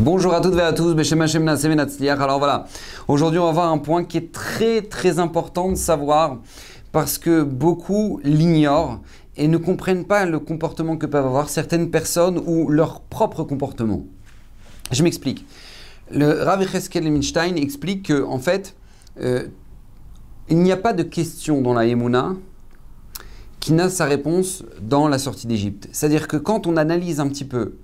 Bonjour à toutes et à tous. Alors voilà, aujourd'hui on va voir un point qui est très très important de savoir parce que beaucoup l'ignorent et ne comprennent pas le comportement que peuvent avoir certaines personnes ou leur propre comportement. Je m'explique. Le Rav Echeskel Minstein explique que en fait, euh, il n'y a pas de question dans la Emouna qui n'a sa réponse dans la sortie d'Égypte. C'est-à-dire que quand on analyse un petit peu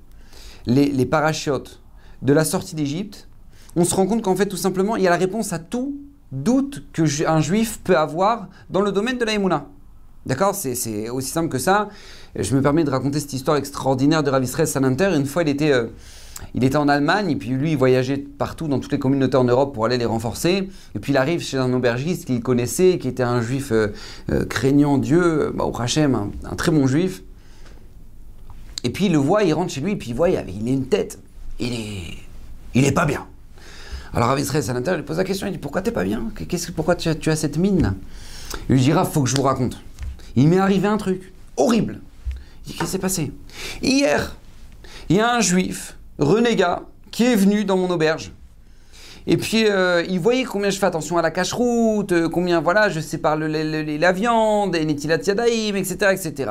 les, les parachutes de la sortie d'Égypte, on se rend compte qu'en fait, tout simplement, il y a la réponse à tout doute qu'un juif peut avoir dans le domaine de la Emouna. D'accord? C'est aussi simple que ça. Je me permets de raconter cette histoire extraordinaire de Rav Israël. Une fois, il était, euh, il était en Allemagne, et puis lui, il voyageait partout dans toutes les communautés en Europe pour aller les renforcer. Et puis il arrive chez un aubergiste qu'il connaissait, qui était un juif euh, euh, craignant Dieu, bah, au Hachem, un, très bon juif. Et puis il le voit, il rentre chez lui, et puis il voit, il a une tête. Il est, il est pas bien. Alors Rav Israël Salanter lui pose la question, il dit Pourquoi t'es pas bien? Qu'est-ce, Pourquoi tu as, cette mine? Il lui dit Rav, faut que je vous raconte. Il m'est arrivé un truc horrible. Il dit Qu'est-ce qui s'est passé? Hier, il y a un juif renégat qui est venu dans mon auberge. Et puis, euh, il voyait combien je fais attention à la cache-route, euh, combien, voilà, je sépare la viande, et etc., etc.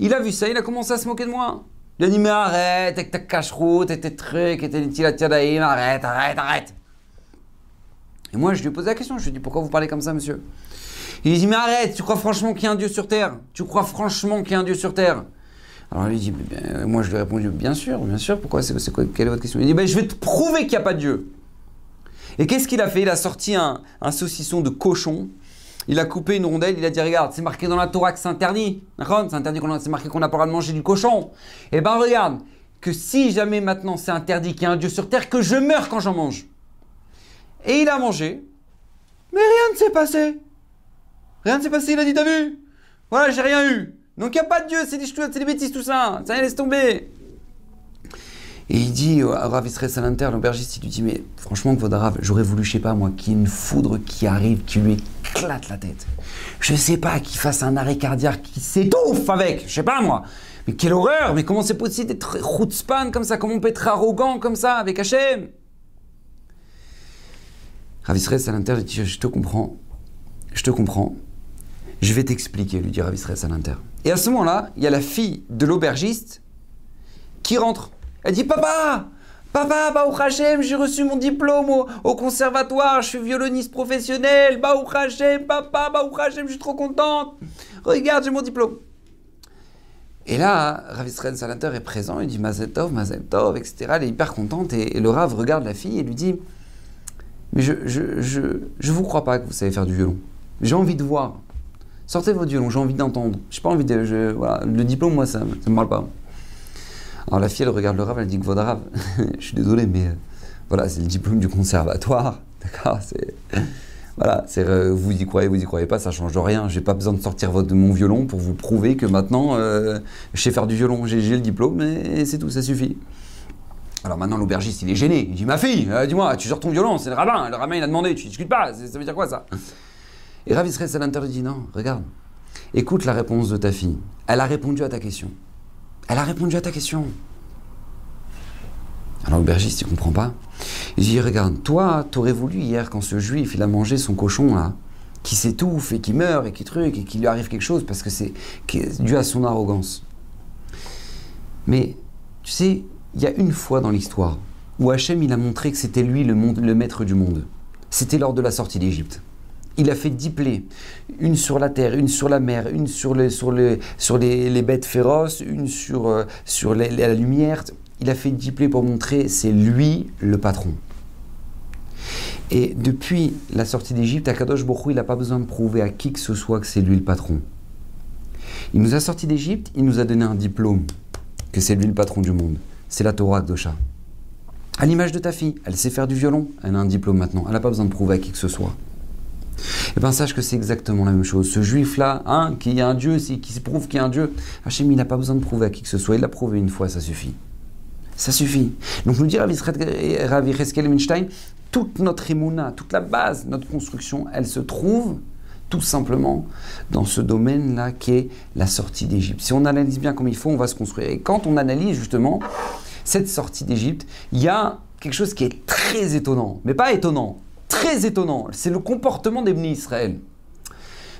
Il a vu ça, il a commencé à se moquer de moi. Il a dit, mais arrête avec ta cache-route, et tes trucs, et tes Netilat Yadaïm, arrête, arrête, arrête. Et moi, je lui ai posé la question, je lui ai dit, pourquoi vous parlez comme ça, monsieur? Il dit, mais arrête, tu crois franchement qu'il y a un Dieu sur terre? Tu crois franchement qu'il y a un Dieu sur terre? Alors il dit, moi je lui ai répondu, bien sûr, bien sûr, pourquoi, c'est, quoi, quelle est votre question? Il dit, ben, je vais te prouver qu'il n'y a pas de Dieu. Et qu'est-ce qu'il a fait? Il a sorti un, saucisson de cochon, il a coupé une rondelle, il a dit, regarde, c'est marqué dans la Torah c'est interdit, c'est interdit, qu'on c'est marqué qu'on n'a pas le droit de manger du cochon. Eh ben regarde, que si jamais maintenant c'est interdit qu'il y a un Dieu sur terre, que je meurs quand j'en mange. Et il a mangé, mais rien ne s'est passé. Rien ne s'est passé, il a dit, t'as vu Voilà, j'ai rien eu. Donc il n'y a pas de Dieu, c'est des, c'est des bêtises tout ça. Ça y est, laisse tomber. Et il dit à Rav Israël Salanter, l'aubergiste, il lui dit Mais franchement, j'aurais voulu, je sais pas moi, qu'il y ait une foudre qui arrive, qui lui éclate la tête. Je sais pas, qu'il fasse un arrêt cardiaque, qui s'étouffe avec, je sais pas moi. Mais quelle horreur Mais comment c'est possible d'être chutzpan comme ça Comment on peut être arrogant comme ça avec Hachem? Rav Israël Salanter, il dit Je te comprends, je te comprends. Je vais t'expliquer, lui dit Rav Israël Salanter. Et à ce moment-là, il y a la fille de l'aubergiste qui rentre. Elle dit Papa Papa, Baou Hachem, j'ai reçu mon diplôme au, conservatoire, je suis violoniste professionnel, Baou Hachem, papa, Baou Hachem, je suis trop contente. Regarde, j'ai mon diplôme. Et là, Rav Israël Salanter est présent, il dit Mazel Tov, Mazel Tov, etc. Elle est hyper contente et, et, le Rav regarde la fille et lui dit Mais je, je, je, je vous crois pas que vous savez faire du violon. J'ai envie de voir. Sortez votre violon, j'ai envie d'entendre. J'ai pas envie de. Le diplôme, moi, ça, ça me parle pas. Alors la fille, elle regarde le rave, elle dit que rave, je suis désolé, mais euh, voilà, c'est le diplôme du conservatoire. D'accord. Voilà, c'est, euh, vous y croyez, vous y croyez pas, ça change rien. J'ai pas besoin de sortir mon violon pour vous prouver que maintenant, euh, je sais faire du violon. J'ai, le diplôme et, c'est tout, ça suffit. Alors maintenant, l'aubergiste, il est gêné. Il dit Ma fille, dis-moi, tu sors ton violon, c'est le rabbin. Le rabbin, il a demandé, tu discutes pas, ça veut dire quoi ça? Et Rav Israël Salanter lui dit non, regarde, écoute la réponse de ta fille. Elle a répondu à ta question. Elle a répondu à ta question. Alors l'aubergiste, il comprend pas. Il dit regarde, toi, t'aurais voulu hier quand ce juif il a mangé son cochon là, qui s'étouffe et qui meurt et qui truc et qui lui arrive quelque chose parce que c'est dû à son arrogance. Mais tu sais, il y a une fois dans l'histoire où Hachem il a montré que c'était lui le, maître du monde. C'était lors de la sortie d'Égypte il a fait dix plaies, une sur la terre, une sur la mer, une sur les, sur les, sur les, bêtes féroces, une sur, euh, sur la lumière. Il a fait dix plaies pour montrer c'est lui le patron. Et depuis la sortie d'Égypte, Akadosh Borou, il n'a pas besoin de prouver à qui que ce soit que c'est lui le patron. Il nous a sorti d'Égypte, il nous a donné un diplôme, que c'est lui le patron du monde. C'est la Torah Akdosha. À l'image de ta fille, elle sait faire du violon, elle a un diplôme maintenant, elle n'a pas besoin de prouver à qui que ce soit. Eh bien, sache que c'est exactement la même chose. Ce juif-là, hein, qui y a un Dieu, qui se prouve qu'il y a un Dieu, Hachem, il n'a pas besoin de prouver à qui que ce soit. Il l'a prouvé une fois, ça suffit. Ça suffit. Donc, nous dit Ravi Reskel Minstein, toute notre émouna, toute la base, notre construction, elle se trouve tout simplement dans ce domaine-là qui est la sortie d'Égypte. Si on analyse bien comme il faut, on va se construire. Et quand on analyse justement cette sortie d'Égypte, il y a quelque chose qui est très étonnant, mais pas étonnant, très étonnant. C'est le comportement des Israël.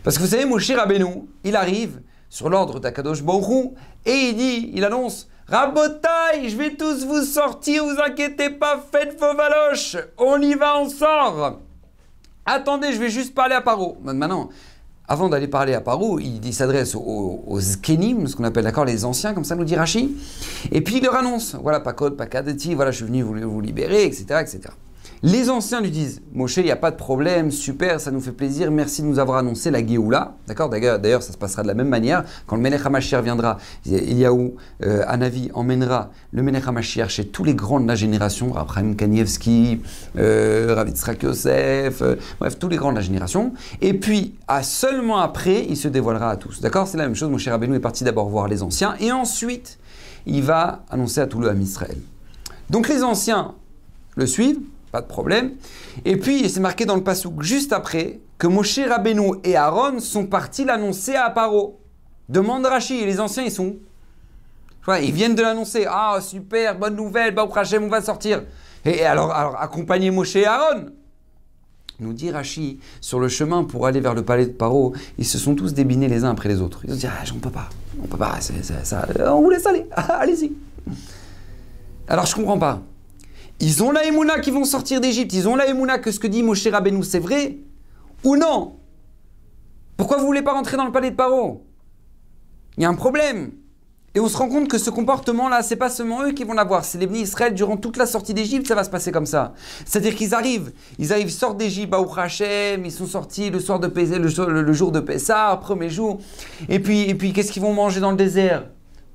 Parce que vous savez, Moshe Rabbeinu, il arrive sur l'ordre d'Akadosh Baruch et il dit, il annonce Rabotai, je vais tous vous sortir, vous inquiétez pas, faites vos valoches, on y va, on sort. Attendez, je vais juste parler à Paro. Maintenant, avant d'aller parler à Paro, il, s'adresse aux, aux Zkenim, ce qu'on appelle d'accord les anciens, comme ça nous dit Rashi. Et puis il leur annonce voilà, pas code, pas kadeti, voilà, je suis venu vous, vous libérer, etc. etc. Les anciens lui disent Moshe, il n'y a pas de problème, super, ça nous fait plaisir, merci de nous avoir annoncé la Géoula. D'accord D'ailleurs, ça se passera de la même manière. Quand le HaMashiach viendra, Eliaou euh, Anavi emmènera le HaMashiach chez tous les grands de la génération, Abraham Kanievski, euh, Rav Yosef, euh, bref, tous les grands de la génération. Et puis, à seulement après, il se dévoilera à tous. D'accord C'est la même chose. Moshe Rabbeinu est parti d'abord voir les anciens et ensuite, il va annoncer à tout le Ham Israël. Donc les anciens le suivent pas de problème. Et puis, c'est marqué dans le Passouk juste après que Moshe Rabbeinu et Aaron sont partis l'annoncer à Paro. Demande Rashi, les anciens, ils sont Ils viennent de l'annoncer. Ah, super, bonne nouvelle, Baruch Hashem, on va sortir. Et alors, alors accompagnez Moshe et Aaron. Nous dit Rashi, sur le chemin pour aller vers le palais de Paro, ils se sont tous débinés les uns après les autres. Ils ont dit, ah, on peut pas, on peut pas, ça, on vous laisse aller, allez-y. Alors je comprends pas. Ils ont la Emouna qui vont sortir d'Égypte. Ils ont la Emouna que ce que dit Moshe Rabbeinu, c'est vrai ou non? Pourquoi vous voulez pas rentrer dans le palais de Paro? Il y a un problème. Et on se rend compte que ce comportement-là, c'est pas seulement eux qui vont l'avoir, c'est les bénis Israël durant toute la sortie d'Égypte, ça va se passer comme ça. C'est-à-dire qu'ils arrivent, ils arrivent, sortent d'Égypte, Baou Hachem, ils sont sortis le soir de jour de Pessah, premier jour. Et puis, et puis qu'est-ce qu'ils vont manger dans le désert?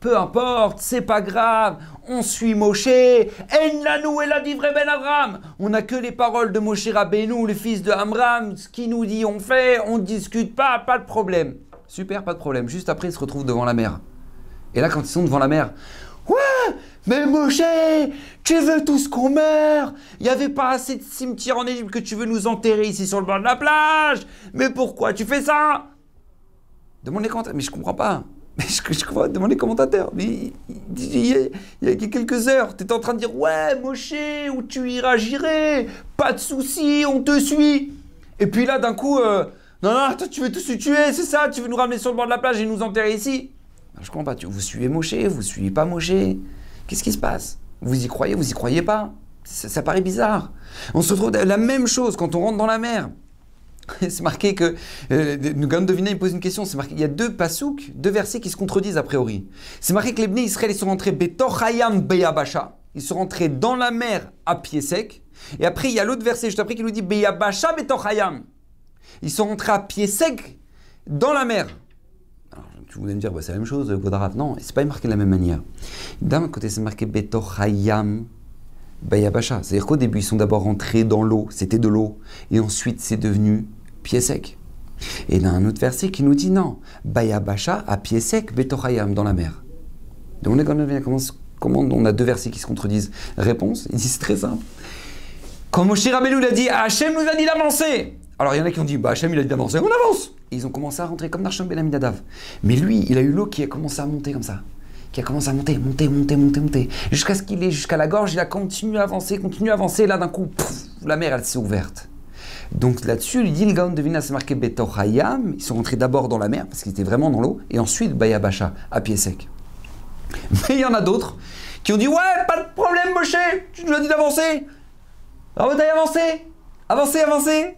Peu importe, c'est pas grave, on suit Moshe, lanou et la Ben Abraham. On n'a que les paroles de Moshe Rabbeinu, le fils de Amram, ce qu'il nous dit, on fait, on discute pas, pas de problème. Super, pas de problème. Juste après, ils se retrouvent devant la mer. Et là, quand ils sont devant la mer, ouais, mais Moshe, tu veux tous qu'on meure? Il n'y avait pas assez de cimetières en Égypte que tu veux nous enterrer ici sur le bord de la plage Mais pourquoi tu fais ça? Demande les mais je comprends pas. Mais je, crois, demande les commentateurs. il, y a, quelques heures, tu étais en train de dire Ouais, Moshe, où tu iras, j'irai. Pas de souci, on te suit. Et puis là, d'un coup, euh, non, non, toi, tu veux tous nous tuer, c'est ça Tu veux nous ramener sur le bord de la plage et nous enterrer ici ben, Je comprends pas. Vous suivez Moshe, vous suivez pas Moshe. Qu'est-ce qui se passe? Vous y croyez, vous y croyez pas? Ça, ça paraît bizarre. On se retrouve la même chose quand on rentre dans la mer. c'est marqué que, euh, deviner, il pose une question, c'est marqué, il y a deux pasouks, deux versets qui se contredisent a priori. C'est marqué que les Bnei Israël, ils sont rentrés Betochayam Beyabasha, ils sont rentrés dans la mer à pied sec, et après il y a l'autre verset juste après qui nous dit Beyabasha Betochayam. Ils sont rentrés à pied sec dans la mer. Alors, tu voulais me dire, bah, c'est la même chose, Godarat. Non, c'est pas marqué de la même manière. D'un côté, c'est marqué Betochayam Bayabasha. C'est-à-dire qu'au début, ils sont d'abord rentrés dans l'eau, c'était de l'eau, et ensuite c'est devenu pied sec. Et a un autre verset qui nous dit non, Bayabasha à pied sec, Betochayam, dans la mer. Donc comment on a deux versets qui se contredisent? Réponse, il dit c'est très simple. Quand Moshe Rabbeinu l'a dit, Hachem nous a dit d'avancer. Alors il y en a qui ont dit, bah Hachem il a dit d'avancer, on avance. Et ils ont commencé à rentrer comme Narsham Ben Aminadav. Mais lui, il a eu l'eau qui a commencé à monter comme ça qui a commencé à monter, monter, monter, monter, monter, jusqu'à ce qu'il est jusqu'à la gorge, il a continué à avancer, continué à avancer, et là d'un coup, la mer elle s'est ouverte. Donc là-dessus, il dit le Gaon de Vina, c'est marqué Betochayam, ils sont rentrés d'abord dans la mer, parce qu'ils étaient vraiment dans l'eau, et ensuite Bayabasha, à pied sec. Mais il y en a d'autres qui ont dit Ouais, pas de problème, Moshe, tu nous as dit d'avancer. Alors, vous avancer Avancez, avancez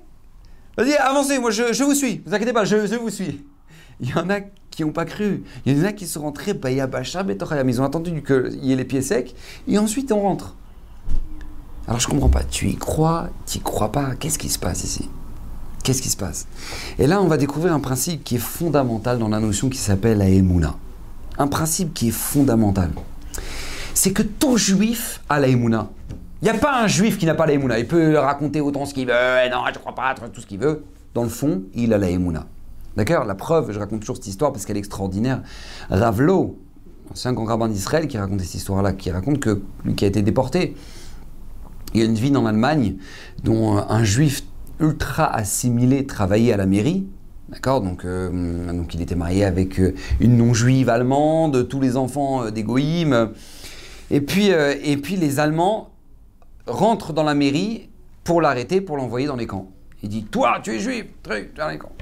Vas-y, avancez, moi je, vous suis, vous inquiétez pas, je, vous suis. Il y en a qui n'ont pas cru. Il y en a qui sont rentrés, ils ont attendu qu'il y ait les pieds secs, et ensuite on rentre. Alors je comprends pas, tu y crois, tu y crois pas, qu'est-ce qui se passe ici? Qu'est-ce qui se passe? Et là, on va découvrir un principe qui est fondamental dans la notion qui s'appelle la Emouna. Un principe qui est fondamental. C'est que tout juif a la Emouna. Il n'y a pas un juif qui n'a pas la Emouna. Il peut raconter autant ce qu'il veut, non, je crois pas, tout ce qu'il veut. Dans le fond, il a la Emouna. D'accord? La preuve, je raconte toujours cette histoire parce qu'elle est extraordinaire. Ravlo, un grand rabbin d'Israël qui raconte cette histoire-là, qui raconte que lui qui a été déporté, il y a une ville en Allemagne dont un juif ultra assimilé travaillait à la mairie. D'accord donc, euh, donc il était marié avec euh, une non-juive allemande, tous les enfants euh, des Et puis, et puis les Allemands rentre dans la mairie pour l'arrêter, pour l'envoyer dans les camps. Il dit Toi, tu es juif, truc, dans les camps.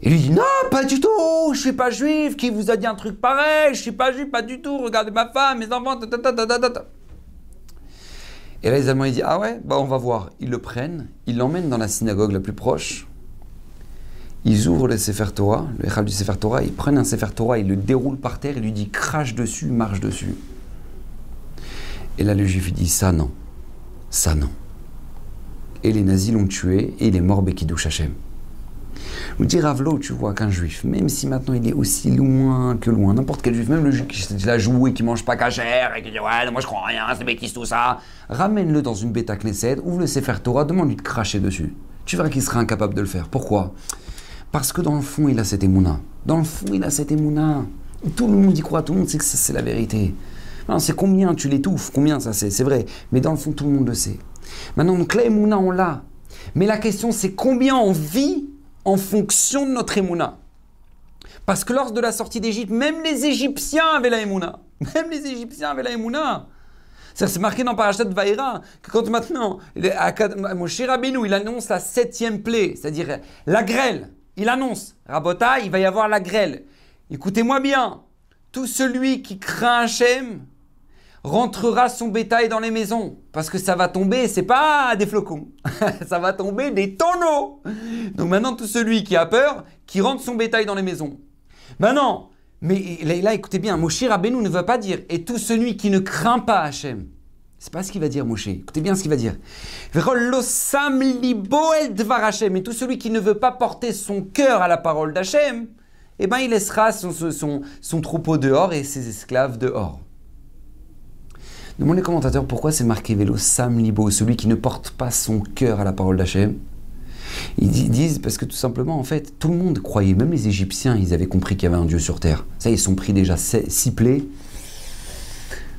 Et lui dit Non, pas du tout, je suis pas juif, qui vous a dit un truc pareil, je suis pas juif, pas du tout, regardez ma femme, mes enfants, ta, ta, ta, ta, ta. Et là, les Allemands, ils disent Ah ouais, bah on va voir. Ils le prennent, ils l'emmènent dans la synagogue la plus proche. Ils ouvrent le Sefer Torah, le Echal du Sefer Torah, ils prennent un Sefer Torah, ils le déroulent par terre, et lui dit crache dessus, marche dessus. Et là, le juif, dit Ça non, ça non. Et les nazis l'ont tué, et il est mort Bekidouch Hashem. Vous dire Ravlo, tu vois, qu'un juif, même si maintenant il est aussi loin que loin, n'importe quel juif, même le juif qui l'a joué, qui mange pas cachère, et qui dit ouais, moi je crois rien, c'est bêtise tout ça, ramène-le dans une bêta Knesset, ouvre le Sefer Torah, demande-lui de cracher dessus. Tu verras qu'il sera incapable de le faire. Pourquoi? Parce que dans le fond, il a cette émouna. Dans le fond, il a cette émouna. Tout le monde y croit, tout le monde sait que c'est la vérité. C'est combien tu l'étouffes, combien ça c'est, c'est vrai. Mais dans le fond, tout le monde le sait. Maintenant, donc la émouna, on l'a. Mais la question, c'est combien on vit en fonction de notre émouna. Parce que lors de la sortie d'Égypte, même les Égyptiens avaient la émouna. Même les Égyptiens avaient la émouna. C'est marqué dans Parashat Vaïra que quand maintenant, Moshe Rabbeinu, il annonce la septième plaie, c'est-à-dire la grêle. Il annonce, Rabota, il va y avoir la grêle. Écoutez-moi bien, tout celui qui craint Hachem rentrera son bétail dans les maisons. Parce que ça va tomber, c'est pas des flocons, ça va tomber des tonneaux. Donc maintenant, tout celui qui a peur, qui rentre son bétail dans les maisons. Maintenant, mais là, écoutez bien, Moshe Rabbeinu ne va pas dire et tout celui qui ne craint pas Hachem. C'est pas ce qu'il va dire, Moshe. Écoutez bien ce qu'il va dire. Et tout celui qui ne veut pas porter son cœur à la parole d'Hachem, eh ben, il laissera son, son troupeau dehors et ses esclaves dehors. Demandez les commentateurs pourquoi c'est marqué vélo Sam Libo, celui qui ne porte pas son cœur à la parole d'Hachem. Ils disent parce que tout simplement, en fait, tout le monde croyait, même les Égyptiens, ils avaient compris qu'il y avait un Dieu sur terre. Ça, ils sont pris déjà ciblés.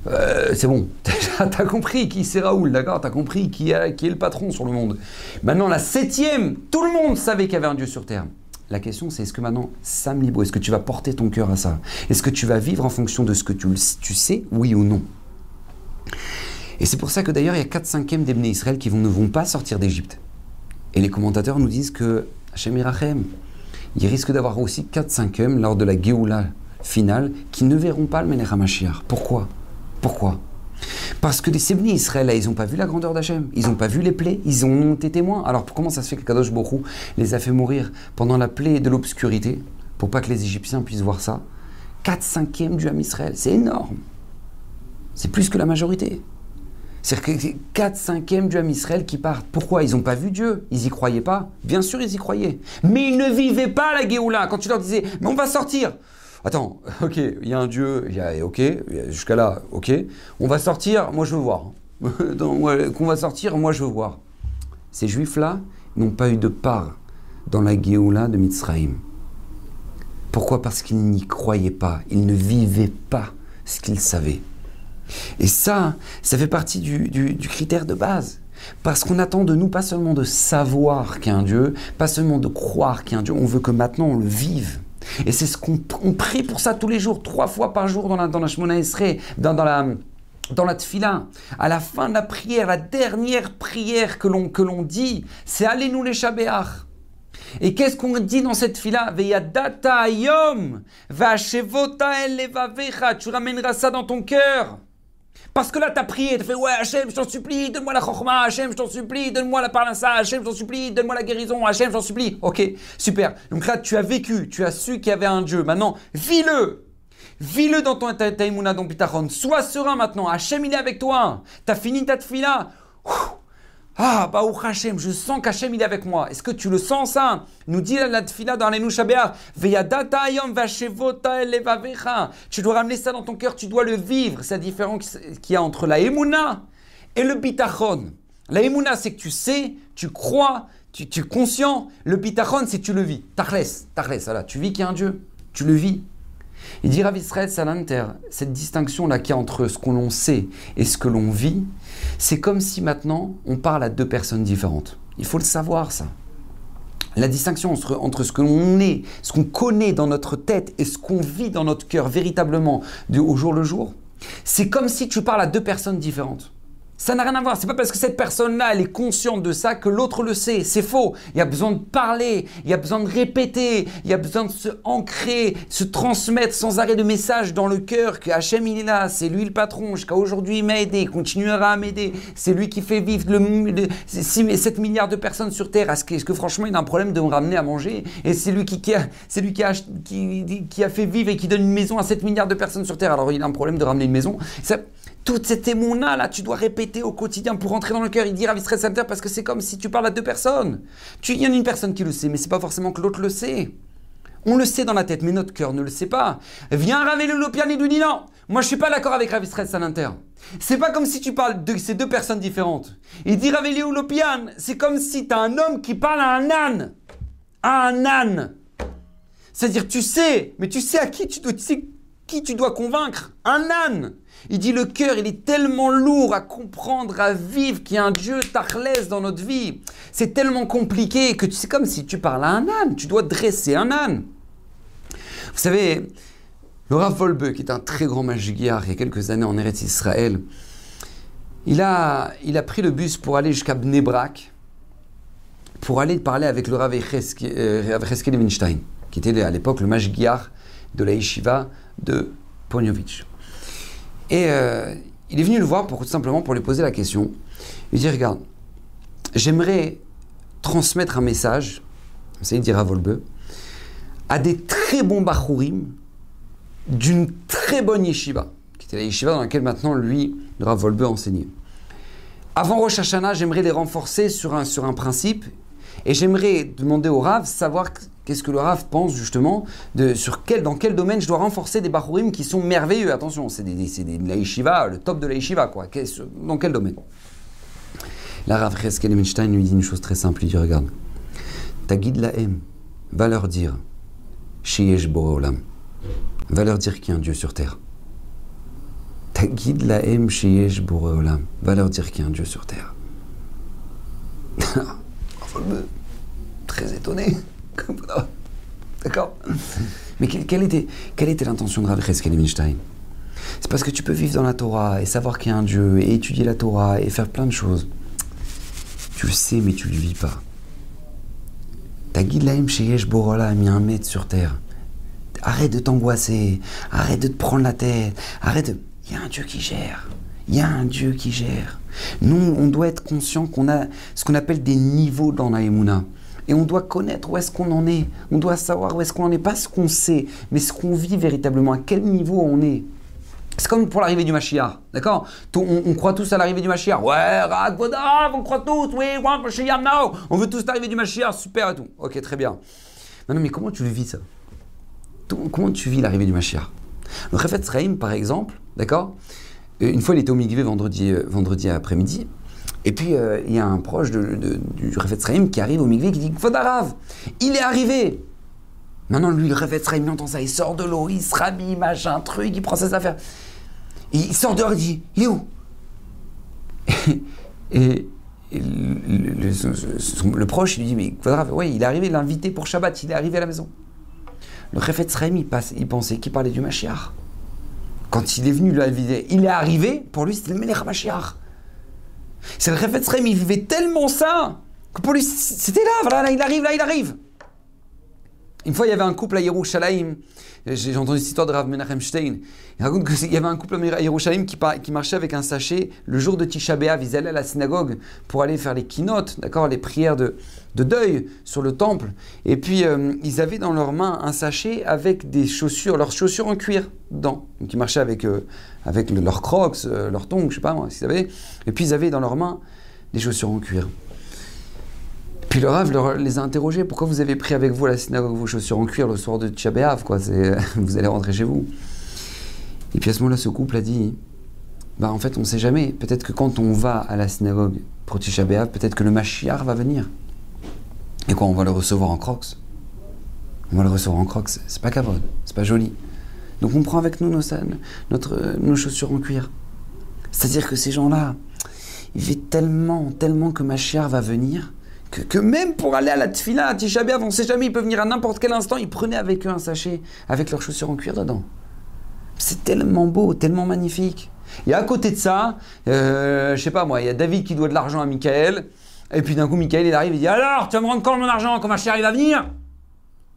Euh, c'est bon, t'as compris qui c'est Raoul, d'accord? T'as compris qui, qui est le patron sur le monde. Maintenant, la septième, tout le monde savait qu'il y avait un Dieu sur terre. La question, c'est est-ce que maintenant, Sam Libo, est-ce que tu vas porter ton cœur à ça? Est-ce que tu vas vivre en fonction de ce que tu, tu sais, oui ou non? Et c'est pour ça que d'ailleurs, il y a 4 cinquièmes des Israël qui ne vont pas sortir d'Égypte. Et les commentateurs nous disent que Hachem Irachem, il risque d'avoir aussi 4 cinquièmes lors de la Géoula finale qui ne verront pas le Melech. Pourquoi? Pourquoi? Parce que les Sebni Israël, ils n'ont pas vu la grandeur d'Hachem, ils n'ont pas vu les plaies, ils ont été témoins. Alors comment ça se fait que Kadosh Borou les a fait mourir pendant la plaie de l'obscurité, pour pas que les Égyptiens puissent voir ça? 4 cinquièmes du Ham Israël, c'est énorme. C'est plus que la majorité. C'est que 4 cinquièmes du Ham Israël qui partent. Pourquoi? Ils n'ont pas vu Dieu. Ils y croyaient pas. Bien sûr, ils y croyaient. Mais ils ne vivaient pas la Géoula. Quand tu leur disais, mais on va sortir. Attends, ok, il y a un Dieu, y a, ok, jusqu'à là, ok. On va sortir, moi je veux voir. Qu'on va sortir, moi je veux voir. Ces juifs-là n'ont pas eu de part dans la Géoula de Mitzrayim. Pourquoi? Parce qu'ils n'y croyaient pas. Ils ne vivaient pas ce qu'ils savaient. Et ça, ça fait partie du, critère de base. Parce qu'on attend de nous pas seulement de savoir qu'il y a un Dieu, pas seulement de croire qu'il y a un Dieu, on veut que maintenant on le vive. Et c'est ce qu'on prie pour ça tous les jours, trois fois par jour dans la, dans la Shemona dans, dans la, dans la tfila, à la fin de la prière, la dernière prière que l'on que l'on dit, c'est allez-nous les Shabéach. Et qu'est-ce qu'on dit dans cette fila Veyadata ayom, tu ramèneras ça dans ton cœur. Parce que là, tu as prié, tu as fait Ouais, Hachem, je t'en supplie, donne-moi la chorma, Hachem, je t'en supplie, donne-moi la parnassa, Hachem, je t'en supplie, donne-moi la guérison, Hachem, je t'en supplie. Ok, super. Donc là, tu as vécu, tu as su qu'il y avait un Dieu. Maintenant, vis-le. Vis-le dans ton taïmouna, dans Pitachon. Sois serein maintenant. Hachem, il est avec toi. Tu as fini ta tfila. Ah, bah, Hachem, je sens qu'Hachem, il est avec moi. Est-ce que tu le sens, ça Nous dit la tfila dans elevavecha. Tu dois ramener ça dans ton cœur, tu dois le vivre. C'est la différence qu'il y a entre la emuna et le bitachon. La emuna, c'est que tu sais, tu crois, tu, es conscient. Le bitachon, c'est que tu le vis. Tachles, tachles, voilà. Tu vis qu'il y a un Dieu. Tu le vis. Il dit Rav Israël Salanter, cette distinction-là qu'il y a entre ce que l'on sait et ce que l'on vit, c'est comme si maintenant on parle à deux personnes différentes. Il faut le savoir ça. La distinction entre, ce que l'on est, ce qu'on connaît dans notre tête et ce qu'on vit dans notre cœur véritablement au jour le jour, c'est comme si tu parles à deux personnes différentes. Ça n'a rien à voir. C'est pas parce que cette personne-là, elle est consciente de ça que l'autre le sait. C'est faux. Il y a besoin de parler, il y a besoin de répéter, il y a besoin de se ancrer, se transmettre sans arrêt de messages dans le cœur que Hachem il est là, c'est lui le patron. Jusqu'à aujourd'hui, il m'a aidé, il continuera à m'aider. C'est lui qui fait vivre le, 7 milliards de personnes sur Terre. Est-ce que, franchement, il a un problème de me ramener à manger? Et c'est lui qui, a, c'est lui qui a, qui, a fait vivre et qui donne une maison à 7 milliards de personnes sur Terre. Alors il a un problème de ramener une maison. Toute cette émouna là, tu dois répéter au quotidien pour rentrer dans le cœur. Il dit Rav Israël parce que c'est comme si tu parles à deux personnes. Il y en a une personne qui le sait, mais c'est pas forcément que l'autre le sait. On le sait dans la tête, mais notre cœur ne le sait pas. Viens Rav Lopian et lui dit non. Moi je suis pas d'accord avec Rav Israël Salinter. C'est pas comme si tu parles de ces deux personnes différentes. Il dit Rav Lopian, c'est comme si tu as un homme qui parle à un âne. À un âne. C'est-à-dire tu sais, mais tu sais à qui tu dois, tu sais qui tu dois convaincre. Un âne. Il dit le cœur, il est tellement lourd à comprendre, à vivre qu'il y a un Dieu tachlès dans notre vie. C'est tellement compliqué que c'est comme si tu parles à un âne. Tu dois dresser un âne. Vous savez, le Rav Volbe, qui est un très grand magiar il y a quelques années en Eretz Israël, il a, il a pris le bus pour aller jusqu'à Bnebrak, pour aller parler avec le Rav euh, qui était à l'époque le magiar de la yeshiva de Ponyovitch. Et euh, il est venu le voir pour, tout simplement pour lui poser la question. Il dit Regarde, j'aimerais transmettre un message, ça il dira Volbe, à des très bons Bachurim d'une très bonne yeshiva, qui était la yeshiva dans laquelle maintenant lui, le Rav enseignait. Avant Rosh Hashanah, j'aimerais les renforcer sur un, sur un principe et j'aimerais demander au Rav savoir Qu'est-ce que le Rav pense justement sur quel, dans quel domaine je dois renforcer des Bachurim qui sont merveilleux? Attention, c'est des, des, de la yeshiva, le top de la yeshiva, quoi. Dans quel domaine? La Rav Cheskel lui dit une chose très simple. Il dit Regarde, ta guide la aime, va leur dire Shiesh Boreolam. Va leur dire qu'il y a un Dieu sur terre. Ta guide la aime, Shiesh Boreolam. Va leur dire qu'il y a un Dieu sur terre. très étonné. D'accord Mais quelle était, l'intention de Rav Cheskel C'est parce que tu peux vivre dans la Torah et savoir qu'il y a un Dieu et étudier la Torah et faire plein de choses. Tu le sais, mais tu ne le vis pas. Ta guide Laim Sheyesh Borola a mis un maître sur terre. Arrête de t'angoisser, arrête de te prendre la tête, arrête de. Il y a un Dieu qui gère. Il y a un Dieu qui gère. Nous, on doit être conscient qu'on a ce qu'on appelle des niveaux dans la et on doit connaître où est-ce qu'on en est. On doit savoir où est-ce qu'on en est. Pas ce qu'on sait, mais ce qu'on vit véritablement. À quel niveau on est. C'est comme pour l'arrivée du Mashiach, d'accord? On, croit tous à l'arrivée du Mashiach. Ouais, on croit tous, oui, want Mashiach now. On veut tous l'arrivée du Mashiach, super et tout. Ok, très bien. Non, mais comment tu le vis ça? Comment tu vis l'arrivée du Mashiach? Le Refet Sraim, par exemple, d'accord? Une fois, il était au Migvé euh, vendredi après-midi. Et puis, euh, il y a un proche de, du Refet Sraim qui arrive au Migvé qui dit Fodarav, il est arrivé Maintenant, lui, le Refet Sraim, il entend ça, il sort de l'eau, il se rhabille, machin, truc, il prend ses affaires. il sort dehors, il dit Il est où? Et, le, proche, il lui dit Mais Fodarav, ouais, il est arrivé, il l'a invité pour Shabbat, il est arrivé à la maison. Le Refet Sraim, il, pensait qu'il parlait du Mashiach. Quand il est venu l'inviter, il est arrivé, pour lui, c'était le Melech Mashiach. C'est le Refet Srem, il vivait tellement ça que pour lui, c'était là, voilà, là, il arrive, là, il arrive. Une fois, il y avait un couple à Yerushalayim. J'ai entendu cette histoire de Rav Menachem Stein. Il raconte qu'il y avait un couple à Yerushalayim qui, qui, marchait avec un sachet le jour de Tisha B'Av. Ils allaient à la synagogue pour aller faire les keynotes, d'accord, les prières de, de, deuil sur le temple. Et puis, euh, ils avaient dans leurs mains un sachet avec des chaussures, leurs chaussures en cuir dedans. Donc, ils marchaient avec, euh, avec leurs crocs, euh, leurs tongs, je sais pas moi, si vous savez. Et puis, ils avaient dans leurs mains des chaussures en cuir. Puis le Rav les a interrogés pourquoi vous avez pris avec vous à la synagogue vos chaussures en cuir le soir de Tchabéav, vous allez rentrer chez vous. Et puis à ce moment-là, ce couple a dit bah en fait, on ne sait jamais. Peut-être que quand on va à la synagogue pour Tisha peut-être que le Mashiach va venir. Et quoi, on va le recevoir en crocs On va le recevoir en crocs. C'est pas cavode, c'est pas joli. Donc on prend avec nous nos, nos chaussures en cuir. C'est-à-dire que ces gens-là, ils vivent tellement, tellement que Mashiach va venir que, même pour aller à la tfila, à Tisha on ne sait jamais, ils peuvent venir à n'importe quel instant, ils prenaient avec eux un sachet avec leurs chaussures en cuir dedans. C'est tellement beau, tellement magnifique. Et à côté de ça, euh, je sais pas moi, il y a David qui doit de l'argent à Michael. Et puis d'un coup, Michael, il arrive et dit Alors, tu vas me rendre quand mon argent quand ma chérie va venir?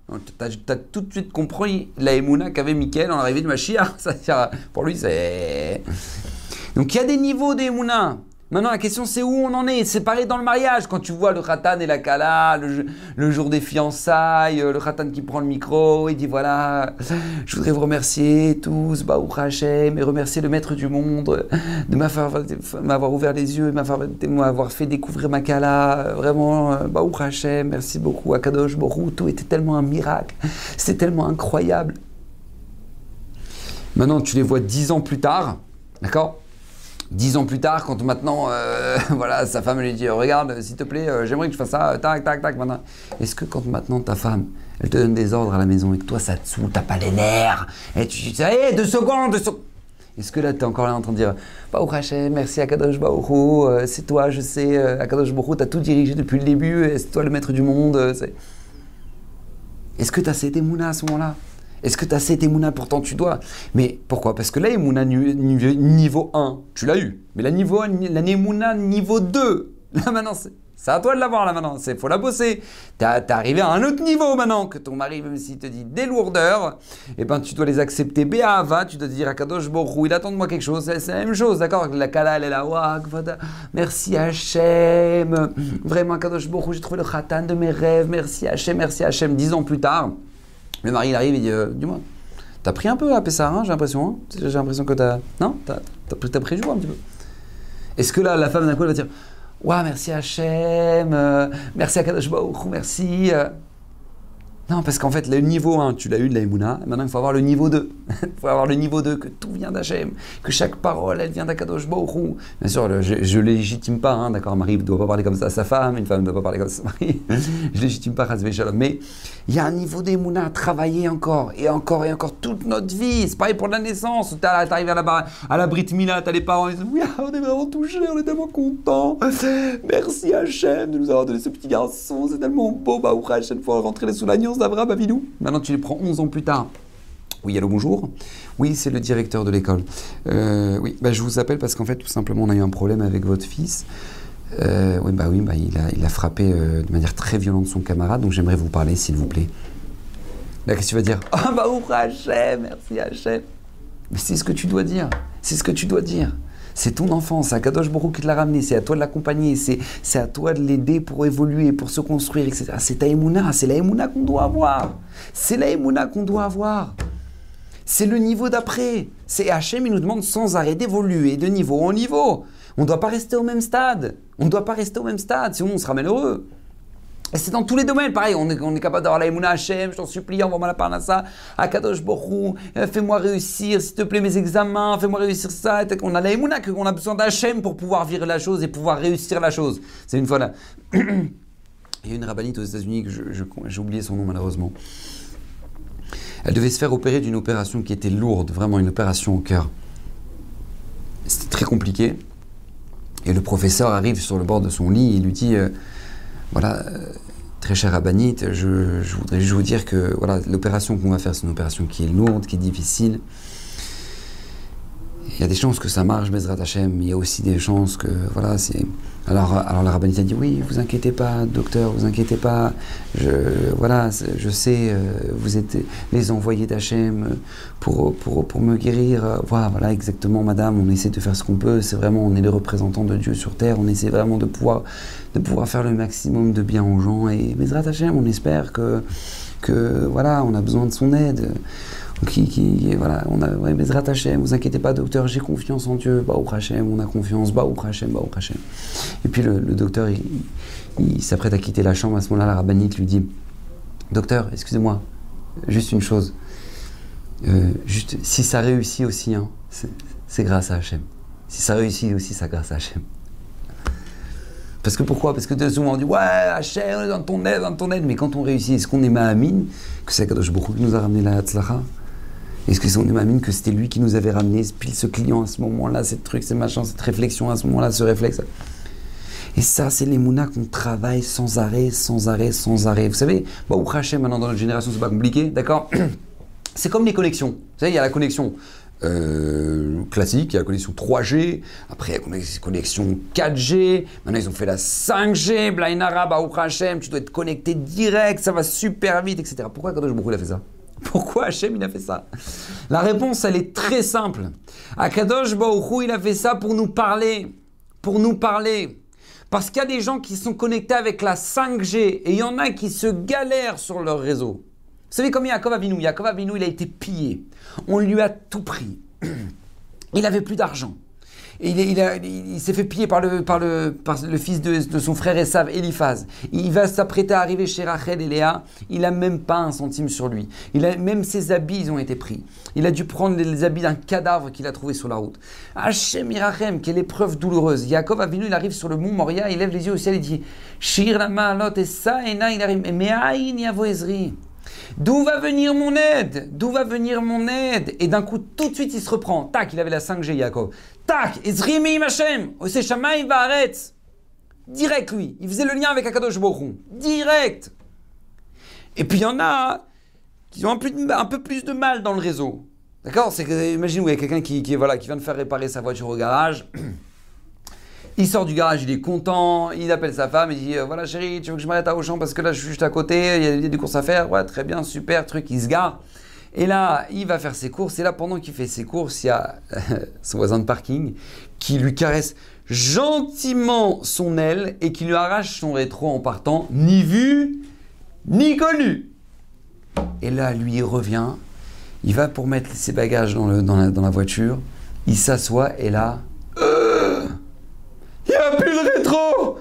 Tu as, tout de suite compris la émouna qu'avait Michael en l'arrivée de Mashiach. Pour lui, c'est. Donc il y a des niveaux d'émouna. Maintenant, la question, c'est où on en est. C'est pareil dans le mariage. Quand tu vois le khatan et la kala, le, jour des fiançailles, le khatan qui prend le micro, il dit voilà, je voudrais vous remercier tous, Baou Hachem, et remercier le maître du monde de m'avoir ouvert les yeux, de m'avoir fait découvrir ma kala. Vraiment, Baou Hachem, merci beaucoup. Akadosh Borou, tout était tellement un miracle. C'était tellement incroyable. Maintenant, tu les vois dix ans plus tard, d'accord? Dix ans plus tard, quand maintenant, euh, voilà, sa femme lui dit Regarde, s'il te plaît, euh, j'aimerais que je fasse ça, tac, tac, tac, maintenant. Est-ce que quand maintenant ta femme, elle te donne des ordres à la maison et que toi ça te saoule, t'as pas les nerfs, et tu dis Hé, deux secondes, deux secondes. Est-ce que là, tu es encore là en train de dire Baou Hachem, merci Akadosh Baourou, euh, c'est toi, je sais, Akadosh Baourou, tu as tout dirigé depuis le début, c'est toi le maître du monde. Est-ce que tu as cet émouna à ce moment-là? Est-ce que tu as cette émouna Pourtant, tu dois? Mais pourquoi? Parce que là, émouna niveau 1, tu l'as eu. Mais la, niveau, la niveau 2, là maintenant, c'est à toi de l'avoir là maintenant, il faut la bosser. Tu es arrivé à un autre niveau maintenant, que ton mari, même s'il te dit des lourdeurs, eh ben tu dois les accepter béava, tu dois dire à Kadosh Borou, il attend de moi quelque chose, c'est la même chose, d'accord? La Kala, elle est là, merci Hachem, vraiment Kadosh Borou, j'ai trouvé le khatan de mes rêves, merci Hachem, merci Hachem, dix ans plus tard. Le mari, il arrive et dit euh, Dis-moi, t'as pris un peu à Pessar, hein, j'ai l'impression. Hein j'ai l'impression que t'as. Non T'as as, pris jour un petit peu. Est-ce que là, la femme d'un coup, elle va dire Waouh, merci Hachem, euh, merci à Kadosh merci. Euh. Non, parce qu'en fait, le niveau 1, tu l'as eu de la Emouna, maintenant il faut avoir le niveau 2. il faut avoir le niveau 2, que tout vient d'Hachem, que chaque parole, elle vient d'Akadosh Baruch Bien sûr, je ne légitime pas, hein, d'accord, un mari ne doit pas parler comme ça à sa femme, une femme ne doit pas parler comme ça à son mari. je légitime pas Shalom. Mais il y a un niveau d'Emouna à travailler encore, et encore, et encore, toute notre vie. C'est pareil pour la naissance. Tu arrives à la, à la Brit Mila, tu as les parents, ils disent Oui, on est vraiment touchés, on est tellement contents. Merci Hachem de nous avoir donné ce petit garçon, c'est tellement beau. Bah, Hachem, il faut rentrer sous l'agneau d'Abraham Avinou. Maintenant, tu les prends 11 ans plus tard. Oui, allô, bonjour. Oui, c'est le directeur de l'école. Euh, oui, bah, je vous appelle parce qu'en fait, tout simplement, on a eu un problème avec votre fils. Euh, oui, bah oui, bah, il, a, il a frappé euh, de manière très violente son camarade, donc j'aimerais vous parler, s'il vous plaît. Là, qu'est-ce que tu vas dire? Ah, bah, ouvre Hachem, merci Hachem. Mais c'est ce que tu dois dire. C'est ce que tu dois dire. C'est ton enfant, c'est Akadosh Borou qui te l'a ramené, c'est à toi de l'accompagner, c'est à toi de l'aider pour évoluer, pour se construire, etc. C'est ta émouna, c'est la émouna qu'on doit avoir. C'est la émouna qu'on doit avoir. C'est le niveau d'après. C'est il nous demande sans arrêt d'évoluer de niveau en niveau. On ne doit pas rester au même stade. On ne doit pas rester au même stade, sinon on sera malheureux. C'est dans tous les domaines, pareil, on est, capable d'avoir la Emouna Hachem, je t'en supplie, envoie-moi la parnassa, Akadosh Borou, euh, fais-moi réussir, s'il te plaît, mes examens, fais-moi réussir ça. On a la Emouna, qu'on a besoin d'Hachem pour pouvoir vivre la chose et pouvoir réussir la chose. C'est une fois là. Il y a une rabbinite aux États-Unis, que j'ai oublié son nom malheureusement. Elle devait se faire opérer d'une opération qui était lourde, vraiment une opération au cœur. C'était très compliqué. Et le professeur arrive sur le bord de son lit et lui dit euh, voilà, euh, très cher Abanite, je, voudrais juste vous dire que voilà, l'opération qu'on va faire, c'est une opération qui est lourde, qui est difficile. Il y a des chances que ça marche, Bezrat Hashem, il y a aussi des chances que, voilà, c'est... Alors, alors la rabbinite a dit, oui, vous inquiétez pas, docteur, vous inquiétez pas, je, voilà, je sais, euh, vous êtes les envoyés d'Hachem pour, pour, pour, me guérir. Voilà, voilà, exactement, madame, on essaie de faire ce qu'on peut, c'est vraiment, on est les représentants de Dieu sur terre, on essaie vraiment de pouvoir, de pouvoir faire le maximum de bien aux gens, et Bezrat Hashem, on espère que, que, voilà, on a besoin de son aide qui, qui, voilà, on a, ouais, Bezrat Hashem, vous inquiétez pas, docteur, j'ai confiance en Dieu, Baou Hashem, on a confiance, Baou Hashem, Baou Hashem. Et puis le, docteur, il, s'apprête à quitter la chambre, à ce moment-là, la rabbinite lui dit Docteur, excusez-moi, juste une chose, euh, juste, si ça réussit aussi, hein, c'est grâce à Hachem. Si ça réussit aussi, c'est grâce à Hachem. Parce que pourquoi? Parce que souvent on dit Ouais, Hachem, on est dans ton aide, dans ton aide. Mais quand on réussit, est-ce qu'on est Mahamine que c'est Kadosh Baruch qui nous a ramené la Hatzlacha est-ce que on imagine que c'était lui qui nous avait ramené pile ce client à ce moment-là, ce truc, ce machin, cette réflexion à ce moment-là, ce réflexe Et ça, c'est les mounas qu'on travaille sans arrêt, sans arrêt, sans arrêt. Vous savez, bon, Hachem, maintenant dans notre génération, c'est pas compliqué, d'accord C'est comme les connexions. Vous savez, il y a la connexion euh, classique, il y a la connexion 3G, après y a la connexion 4G, maintenant ils ont fait la 5G, Blainara, Baruch Hashem, tu dois être connecté direct, ça va super vite, etc. Pourquoi Kadosh Baruch a fait ça? Pourquoi Hashem il a fait ça La réponse elle est très simple. Akadosh Baruch il a fait ça pour nous parler, pour nous parler. Parce qu'il y a des gens qui sont connectés avec la 5G et il y en a qui se galèrent sur leur réseau. Vous savez comme Yaakov Avinu Yaakov Avinu, il a été pillé. On lui a tout pris. Il n'avait plus d'argent. Il, s'est fait piller par le, fils de, son frère Esav, Eliphaz. Il va s'apprêter à arriver chez Rachel et Léa. Il n'a même pas un centime sur lui. Il a, même ses habits, ils ont été pris. Il a dû prendre les, habits d'un cadavre qu'il a trouvé sur la route. Hachem Irachem, quelle épreuve douloureuse. Yaakov Avinu, il arrive sur le mont Moria, il lève les yeux au ciel et dit Shir la lot et ça, et il arrive. Mais aïn yavo Ezri. D'où va venir mon aide? D'où va venir mon aide? Et d'un coup, tout de suite, il se reprend. Tac, il avait la 5G, Yaakov. Tac, Ezrimi Hashem, Ose va arrête. Direct, lui. Il faisait le lien avec Akadosh Baruch Direct. Et puis, il y en a qui ont un peu, un peu plus de mal dans le réseau. D'accord? C'est que, imagine, il y a quelqu'un qui, qui, voilà, qui vient de faire réparer sa voiture au garage. Il sort du garage, il est content, il appelle sa femme, il dit euh, Voilà chérie, tu veux que je m'arrête à Auchan parce que là je suis juste à côté, il y a, des courses à faire. Ouais, très bien, super, truc, il se gare. Et là, il va faire ses courses. Et là, pendant qu'il fait ses courses, il y a son voisin de parking qui lui caresse gentiment son aile et qui lui arrache son rétro en partant, ni vu, ni connu. Et là, lui, il revient, il va pour mettre ses bagages dans, le, la, voiture, il s'assoit et là, il n'y a plus de rétro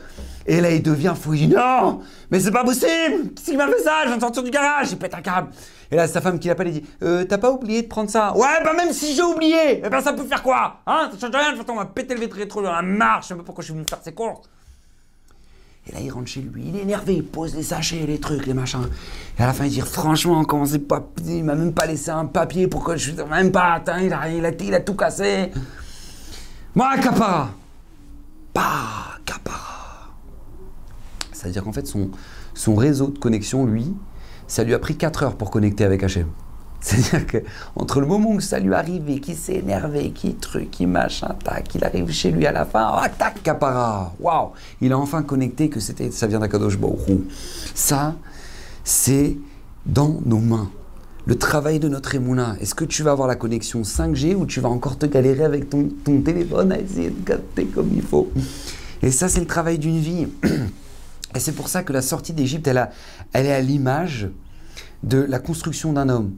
Et là, il devient fou. Il dit Non, mais c'est pas possible Qu'est-ce qui m'a fait ça Je viens de sortir du garage, il pète un câble. Et là, sa femme qui l'appelle, il dit euh, T'as pas oublié de prendre ça? Ouais, bah même si j'ai oublié, eh ben ça peut faire quoi Hein? Ça change rien, de toute façon, on va péter le rétro dans la marche, je sais pas pourquoi je suis venu faire ses courses. Et là, il rentre chez lui, il est énervé, il pose les sachets, les trucs, les machins. Et à la fin, il dit Franchement, comment c'est pas. Il m'a même pas laissé un papier pour que je. Même pas, atteint, il a, il a, il a tout cassé. Moi, capara bah, C'est-à-dire qu'en fait, son, réseau de connexion, lui, ça lui a pris 4 heures pour connecter avec HM. C'est-à-dire qu'entre le moment où ça lui arrivait, qu'il s'est énervé, qu'il truc, qu'il machin, tac, il arrive chez lui à la fin, ah, tac, capara, waouh, il a enfin connecté que c'était, ça vient d'Akadosh Baruch Ça, c'est dans nos mains le travail de notre émouna. Est-ce que tu vas avoir la connexion 5G ou tu vas encore te galérer avec ton, téléphone à essayer de capter comme il faut? Et ça, c'est le travail d'une vie. Et c'est pour ça que la sortie d'Égypte, elle, est à l'image de la construction d'un homme.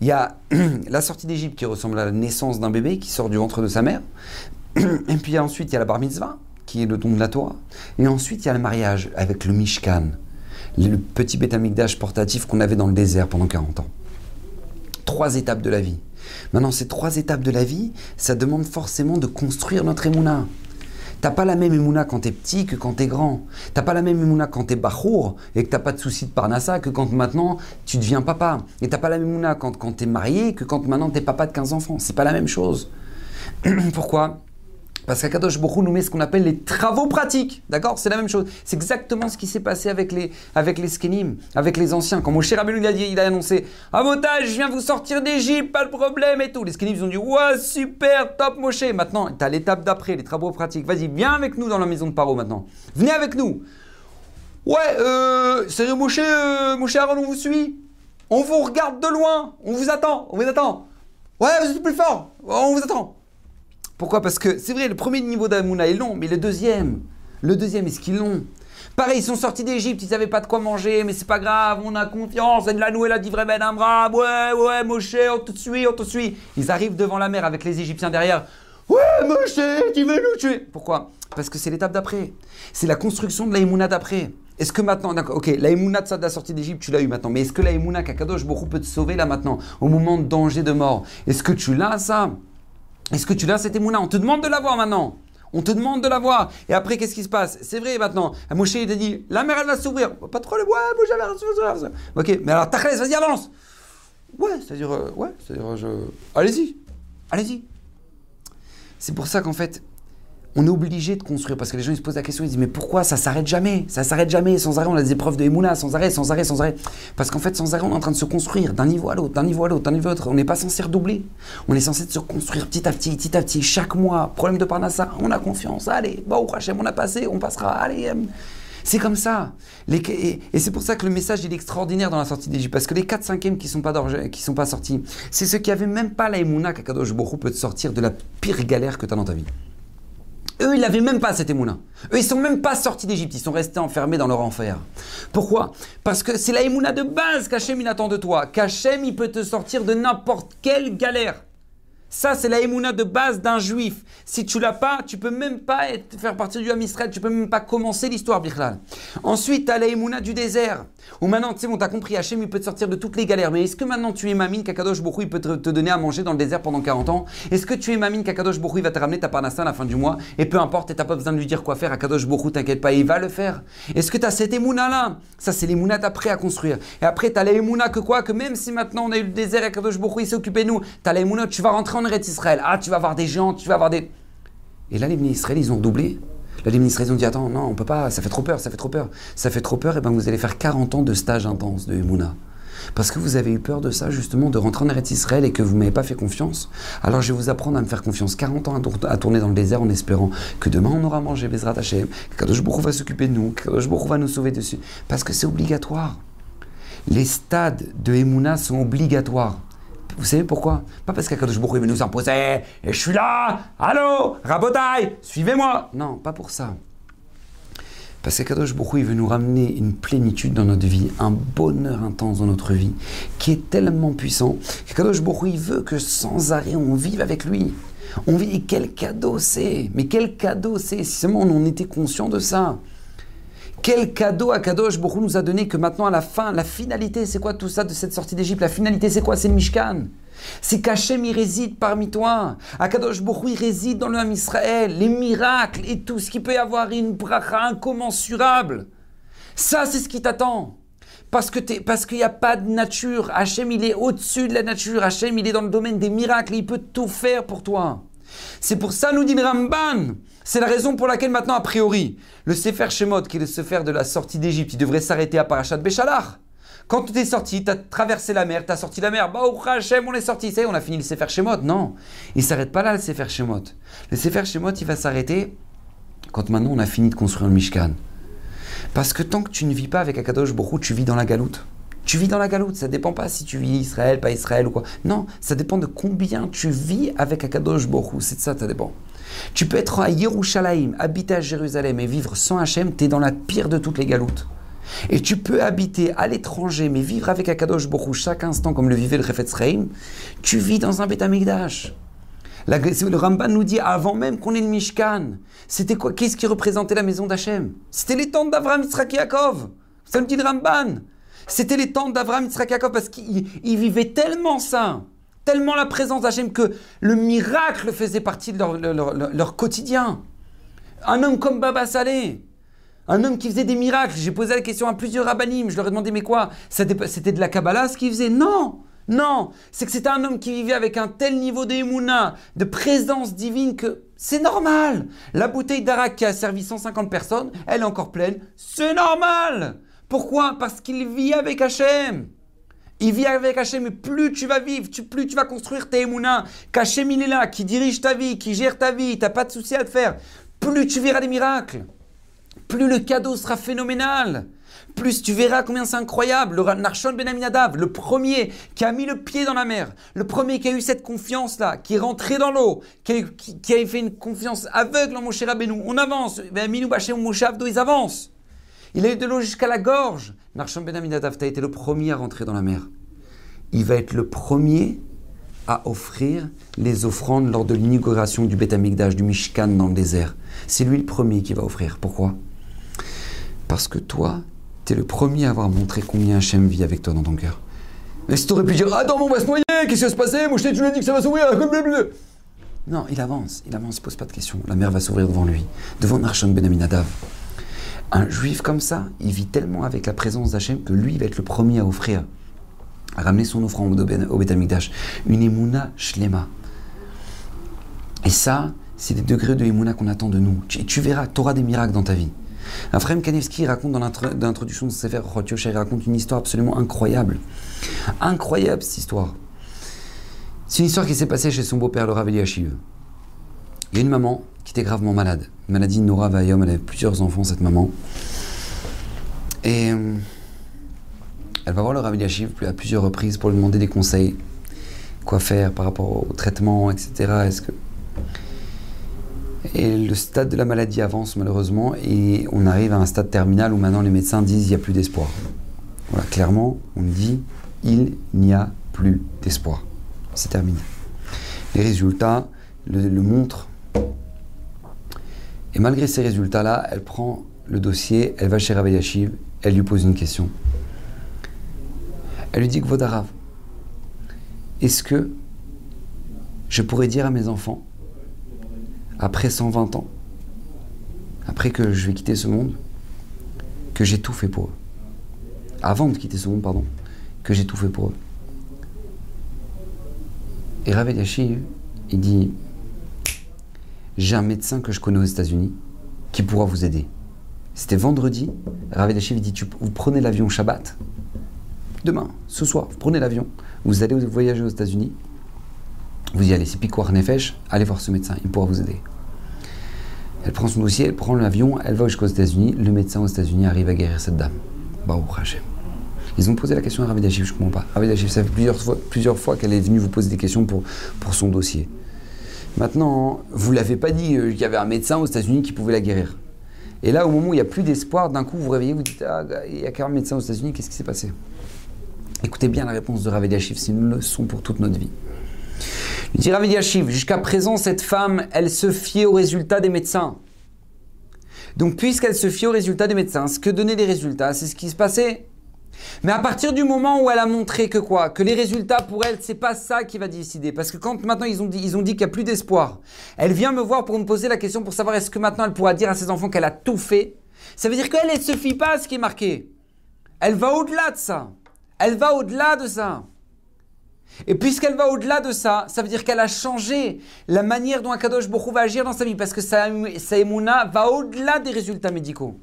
Il y a la sortie d'Égypte qui ressemble à la naissance d'un bébé qui sort du ventre de sa mère. Et puis ensuite, il y a la bar mitzvah, qui est le don de la Torah. Et ensuite, il y a le mariage avec le Mishkan, le petit bétamigdash portatif qu'on avait dans le désert pendant 40 ans trois étapes de la vie. Maintenant, ces trois étapes de la vie, ça demande forcément de construire notre émouna. T'as pas la même émouna quand t'es petit que quand t'es grand. T'as pas la même émouna quand t'es bachour et que t'as pas de soucis de parnassa que quand maintenant tu deviens papa. Et t'as pas la même émouna quand, quand t'es marié que quand maintenant t'es papa de 15 enfants. C'est pas la même chose. Pourquoi? Parce qu'Akadosh Bokhu nous met ce qu'on appelle les travaux pratiques. D'accord? C'est la même chose. C'est exactement ce qui s'est passé avec les, avec skenim, avec les anciens. Quand Moshe Rabbeinu il a, dit, il a annoncé je viens vous sortir d'Égypte, pas de problème et tout. Les skenim ils ont dit Ouais, super, top Moshe. Maintenant, tu l'étape d'après, les travaux pratiques. Vas-y, viens avec nous dans la maison de Paro maintenant. Venez avec nous. Ouais, euh, c'est Moshe, euh, Moshe Aaron, on vous suit. On vous regarde de loin. On vous attend. On vous attend. Ouais, vous êtes plus fort. On vous attend. Pourquoi? Parce que c'est vrai, le premier niveau d'Amouna est long, mais le deuxième, le deuxième, est-ce qu'ils l'ont? Pareil, ils sont sortis d'Égypte, ils n'avaient pas de quoi manger, mais c'est pas grave, on a confiance, la nouée a dit vrai bras, ouais, ouais, Moshe, on te suit, on te suit. Ils arrivent devant la mer avec les Égyptiens derrière. Ouais, Moshe, tu veux nous tuer? Pourquoi? Parce que c'est l'étape d'après. C'est la construction de la d'après. Est-ce que maintenant, ok, la de la sortie d'Égypte, tu l'as eu maintenant, mais est-ce que la Emouna Kakadosh beaucoup peut te sauver là maintenant, au moment de danger de mort? Est-ce que tu l'as ça? Est-ce que tu l'as cette émouna? On te demande de la voir maintenant. On te demande de la voir. Et après, qu'est-ce qui se passe? C'est vrai maintenant. Moshe, il t'a dit la mer, elle va s'ouvrir. Pas trop le bois, Moshe, elle va. Ok, mais alors, Tachles, vas-y, avance. Ouais, c'est-à-dire, euh, ouais, c'est-à-dire, je. Allez-y. Allez-y. C'est pour ça qu'en fait, on est obligé de construire parce que les gens ils se posent la question, ils disent mais pourquoi ça s'arrête jamais? Ça s'arrête jamais, sans arrêt on a des épreuves de Emouna, sans arrêt, sans arrêt, sans arrêt. Parce qu'en fait sans arrêt on est en train de se construire d'un niveau à l'autre, d'un niveau à l'autre, d'un niveau à l'autre. On n'est pas censé redoubler. On est censé se construire petit à petit, petit à petit, chaque mois. Problème de Parnassa, on a confiance. Allez, bon, Hachem, on a passé, on passera. Allez. C'est comme ça. et, c'est pour ça que le message il est extraordinaire dans la sortie d'Égypte. Parce que les 4 5 qui ne sont, pas qui sont pas sortis, c'est ceux qui n'avaient même pas la Emouna qu'Akadosh Borou peut te sortir de la pire galère que tu as dans ta vie. Eux, ils n'avaient même pas cette émouna. Eux, ils sont même pas sortis d'Égypte. Ils sont restés enfermés dans leur enfer. Pourquoi? Parce que c'est la émouna de base qu'Hachem il attend de toi. Qu'Hachem il peut te sortir de n'importe quelle galère. Ça, c'est la émouna de base d'un juif. Si tu l'as pas, tu peux même pas être, faire partie du Ham tu peux même pas commencer l'histoire, Bichlal. Ensuite, tu as la émouna du désert. Où maintenant, tu sais, on t'a compris, Hachem, il peut te sortir de toutes les galères. Mais est-ce que maintenant tu es mamine qu'Akadosh Bokhu, il peut te, donner à manger dans le désert pendant 40 ans? Est-ce que tu es mamine qu'Akadosh Bokhu, il va te ramener ta parnassa à la fin du mois? Et peu importe, tu n'as pas besoin de lui dire quoi faire, Akadosh Bokhu, t'inquiète pas, il va le faire. Est-ce que tu as cette émouna-là? Ça, c'est l'émouna d'après à construire. Et après, tu as la émouna que quoi? Que même si maintenant on a eu le désert et Akadosh Bokhu, il s'est occupé de nous, tu as émouna, tu vas rentrer en Eretz Israël. Ah, tu vas voir des gens, tu vas voir des. Et là, les ministres ils ont doublé. Là, les ministres ils ont dit Attends, non, on peut pas, ça fait trop peur, ça fait trop peur. Ça fait trop peur, et ben vous allez faire 40 ans de stage intense de Emouna. Parce que vous avez eu peur de ça, justement, de rentrer en Eretz Israël et que vous ne m'avez pas fait confiance. Alors je vais vous apprendre à me faire confiance. 40 ans à, tourner dans le désert en espérant que demain on aura mangé Bezrat Hashem, que Kadosh va s'occuper de nous, que Kadosh va nous sauver dessus. Parce que c'est obligatoire. Les stades de Emouna sont obligatoires. Vous savez pourquoi? Pas parce qu'Akadosh Baruch veut nous imposer et je suis là, allô, rabotaille, suivez-moi. Non, pas pour ça. Parce qu'Akadosh Baruch veut nous ramener une plénitude dans notre vie, un bonheur intense dans notre vie, qui est tellement puissant qu'Akadosh Baruch veut que sans arrêt on vive avec lui. On vit, et quel cadeau c'est Mais quel cadeau c'est Si seulement on était conscient de ça. Quel cadeau Akadosh Baruch nous a donné que maintenant à la fin, la finalité, c'est quoi tout ça de cette sortie d'Égypte? La finalité, c'est quoi? C'est Mishkan. C'est qu'Hachem, il réside parmi toi. Akadosh Baruch il réside dans le Ham Israël. Les miracles et tout ce qui peut y avoir, une bracha incommensurable. Ça, c'est ce qui t'attend. Parce que parce qu'il n'y a pas de nature. Hachem, il est au-dessus de la nature. Hachem, il est dans le domaine des miracles. Il peut tout faire pour toi. C'est pour ça, nous dit le Ramban. C'est la raison pour laquelle maintenant, a priori, le Sefer Shemot, qui est le Sefer de la sortie d'Égypte, il devrait s'arrêter à Parashat Béchalar. Quand tu es sorti, tu as traversé la mer, tu as sorti la mer, bah, Hachem, on est sorti, ça on a fini le Sefer Shemot. Non, il s'arrête pas là, le Sefer Shemot. Le Sefer Shemot, il va s'arrêter quand maintenant on a fini de construire le Mishkan. Parce que tant que tu ne vis pas avec Akadosh Baruch tu vis dans la galoute. Tu vis dans la galoute, ça dépend pas si tu vis Israël, pas Israël ou quoi. Non, ça dépend de combien tu vis avec Akadosh Baruch c'est de ça, ça dépend. Tu peux être à Yerushalayim, habiter à Jérusalem et vivre sans Hachem, tu es dans la pire de toutes les galoutes. Et tu peux habiter à l'étranger, mais vivre avec Akadosh Baruch chaque instant comme le vivait le Refetz tu vis dans un Beth le Ramban nous dit avant même qu'on ait le Mishkan, c'était quoi Qu'est-ce qui représentait la maison d'Hachem? C'était les tentes Yaakov. Ça me dit le Ramban. C'était les tentes d'Avraham, Yitzhak Yaakov parce qu'ils vivaient tellement ça tellement la présence d'Hachem que le miracle faisait partie de leur, quotidien. Un homme comme Baba Saleh, un homme qui faisait des miracles. J'ai posé la question à plusieurs rabbinim, je leur ai demandé mais quoi? C'était de la Kabbalah ce qu'il faisait Non non, c'est que c'était un homme qui vivait avec un tel niveau d'émouna, de présence divine que c'est normal. La bouteille d'arak qui a servi 150 personnes, elle est encore pleine. C'est normal. Pourquoi? Parce qu'il vit avec Hachem. Il vit avec Hachem, mais plus tu vas vivre, plus tu vas construire tes émouna, qu'Hachem il est là, qui dirige ta vie, qui gère ta vie, t'as pas de souci à te faire, plus tu verras des miracles, plus le cadeau sera phénoménal, plus tu verras combien c'est incroyable. Le Narshon Ben Aminadav, le premier qui a mis le pied dans la mer, le premier qui a eu cette confiance-là, qui est rentré dans l'eau, qui, a fait une confiance aveugle en Moshe Rabbeinu. On avance, ben Minou Bachem Moshe Avdo, ils avancent. Il a eu de l'eau jusqu'à la gorge. Narsham Ben Aminadav, a été le premier à rentrer dans la mer. Il va être le premier à offrir les offrandes lors de l'inauguration du Beth du Mishkan dans le désert. C'est lui le premier qui va offrir. Pourquoi? Parce que toi, tu es le premier à avoir montré combien Hachem vit avec toi dans ton cœur. Mais si tu aurais pu dire Attends, on va se noyer, qu'est-ce qui va se passer? Moi, je t'ai dit que ça va s'ouvrir. Non, il avance, il avance, il pose pas de questions. La mer va s'ouvrir devant lui, devant Narshon Ben Aminadav. Un juif comme ça, il vit tellement avec la présence d'Hachem que lui, il va être le premier à offrir, ramener son offrande au Beth Une émouna shlema. Et ça, C'est des degrés de Emouna qu'on attend de nous. Et tu verras, tu auras des miracles dans ta vie. Ephraim Kanevski raconte dans l'introduction de ses Sefer il raconte une histoire absolument incroyable. Incroyable cette histoire. C'est une histoire qui s'est passée chez son beau-père, le Rav Il y a une maman qui était gravement malade. Maladie Nora Vayom, elle avait plusieurs enfants, cette maman. Et euh, elle va voir le Rav Eliashiv à plusieurs reprises pour lui demander des conseils. Quoi faire par rapport au traitement, etc. Et le stade de la maladie avance malheureusement et on arrive à un stade terminal où maintenant les médecins disent il n'y a plus d'espoir. Voilà, clairement, on dit il n'y a plus d'espoir. C'est terminé. Les résultats le, montrent. Et malgré ces résultats-là, elle prend le dossier, elle va chez Rav elle lui pose une question. Elle lui dit que Vodarav, est-ce que je pourrais dire à mes enfants après 120 ans, après que je vais quitter ce monde, que j'ai tout fait pour eux? Avant de quitter ce monde, pardon, que j'ai tout fait pour eux. Et Rav il dit J'ai un médecin que je connais aux États-Unis qui pourra vous aider. C'était vendredi. Rav il dit Vous prenez l'avion Shabbat. Demain, ce soir, vous prenez l'avion. Vous allez voyager aux États-Unis. Vous y allez, c'est Pikwar Nefesh, allez voir ce médecin, il pourra vous aider. Elle prend son dossier, elle prend l'avion, elle va jusqu'aux États-Unis. Le médecin aux États-Unis arrive à guérir cette dame. Bah, Ils ont posé la question à Ravid je ne comprends pas. Ravid ça fait plusieurs fois, qu'elle est venue vous poser des questions pour, son dossier. Maintenant, vous ne l'avez pas dit euh, qu'il y avait un médecin aux États-Unis qui pouvait la guérir. Et là, au moment où il n'y a plus d'espoir, d'un coup, vous vous réveillez, vous dites Ah, il y a qu'un médecin aux États-Unis, qu'est-ce qui s'est passé? Écoutez bien la réponse de Ravid c'est une leçon pour toute notre vie. Il dit Rav jusqu'à présent, cette femme, elle se fiait aux résultats des médecins. Donc, puisqu'elle se fiait aux résultats des médecins, ce que donnaient les résultats, c'est ce qui se passait. Mais à partir du moment où elle a montré que quoi? Que les résultats pour elle, c'est pas ça qui va décider. Parce que quand maintenant ils ont dit, dit qu'il n'y a plus d'espoir, elle vient me voir pour me poser la question pour savoir est-ce que maintenant elle pourra dire à ses enfants qu'elle a tout fait. Ça veut dire qu'elle ne se fie pas à ce qui est marqué. Elle va au-delà de ça. Elle va au-delà de ça. Et puisqu'elle va au-delà de ça, ça veut dire qu'elle a changé la manière dont Akadosh Bokhu va agir dans sa vie, parce que sa, va au-delà des résultats médicaux.